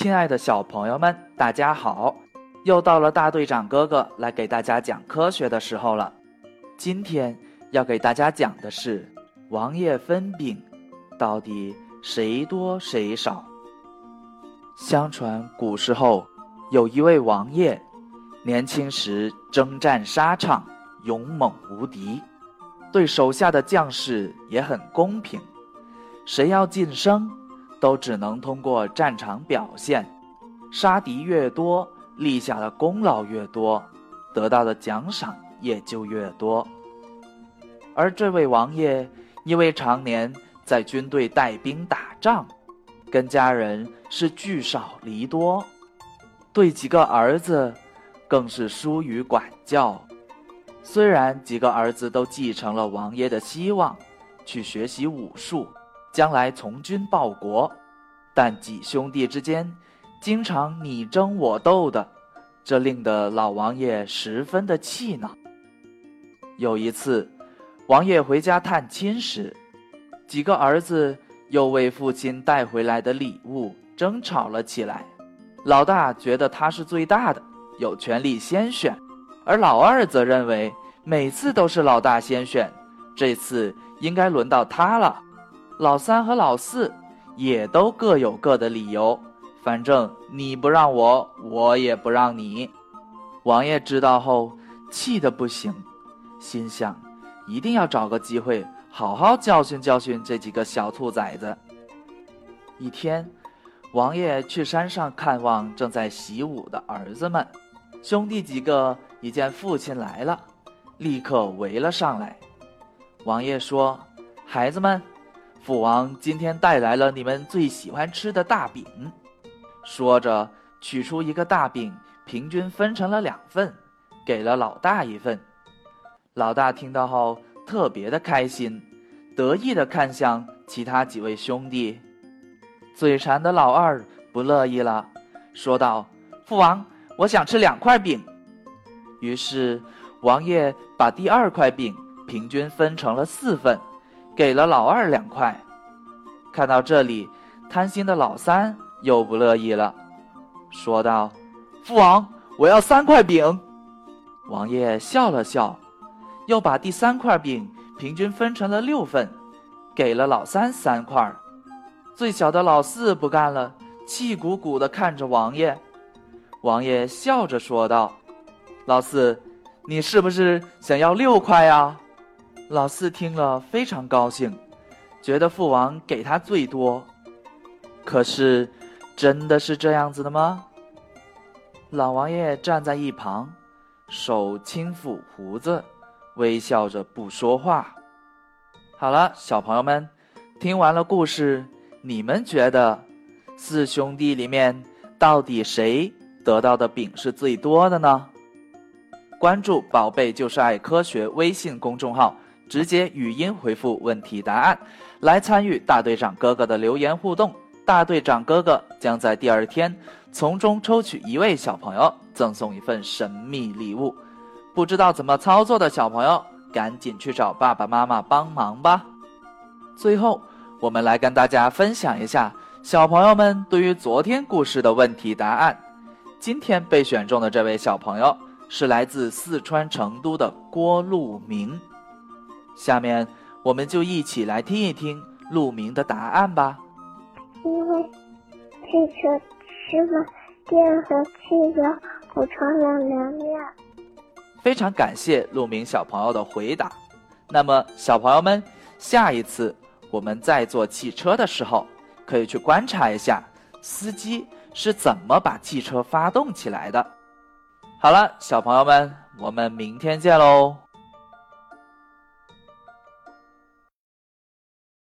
亲爱的小朋友们，大家好！又到了大队长哥哥来给大家讲科学的时候了。今天要给大家讲的是王爷分饼，到底谁多谁少？相传古时候有一位王爷，年轻时征战沙场，勇猛无敌，对手下的将士也很公平。谁要晋升，都只能通过战场表现，杀敌越多，立下的功劳越多，得到的奖赏也就越多。而这位王爷，因为常年在军队带兵打仗，跟家人是聚少离多，对几个儿子更是疏于管教。虽然几个儿子都继承了王爷的希望，去学习武术。将来从军报国，但几兄弟之间经常你争我斗的，这令得老王爷十分的气恼。有一次，王爷回家探亲时，几个儿子又为父亲带回来的礼物争吵了起来。老大觉得他是最大的，有权利先选，而老二则认为每次都是老大先选，这次应该轮到他了。老三和老四也都各有各的理由，反正你不让我，我也不让你。王爷知道后气得不行，心想一定要找个机会好好教训教训这几个小兔崽子。一天，王爷去山上看望正在习武的儿子们，兄弟几个一见父亲来了，立刻围了上来。王爷说：“孩子们。”父王今天带来了你们最喜欢吃的大饼，说着取出一个大饼，平均分成了两份，给了老大一份。老大听到后特别的开心，得意的看向其他几位兄弟。嘴馋的老二不乐意了，说道：“父王，我想吃两块饼。”于是王爷把第二块饼平均分成了四份。给了老二两块，看到这里，贪心的老三又不乐意了，说道：“父王，我要三块饼。”王爷笑了笑，又把第三块饼平均分成了六份，给了老三三块。最小的老四不干了，气鼓鼓的看着王爷。王爷笑着说道：“老四，你是不是想要六块呀？”老四听了非常高兴，觉得父王给他最多。可是，真的是这样子的吗？老王爷站在一旁，手轻抚胡子，微笑着不说话。好了，小朋友们，听完了故事，你们觉得四兄弟里面到底谁得到的饼是最多的呢？关注“宝贝就是爱科学”微信公众号。直接语音回复问题答案，来参与大队长哥哥的留言互动。大队长哥哥将在第二天从中抽取一位小朋友，赠送一份神秘礼物。不知道怎么操作的小朋友，赶紧去找爸爸妈妈帮忙吧。最后，我们来跟大家分享一下小朋友们对于昨天故事的问题答案。今天被选中的这位小朋友是来自四川成都的郭路明。下面，我们就一起来听一听陆明的答案吧。因为汽车吃了电和汽油补充了能量。非常感谢陆明小朋友的回答。那么，小朋友们，下一次我们在坐汽车的时候，可以去观察一下司机是怎么把汽车发动起来的。好了，小朋友们，我们明天见喽。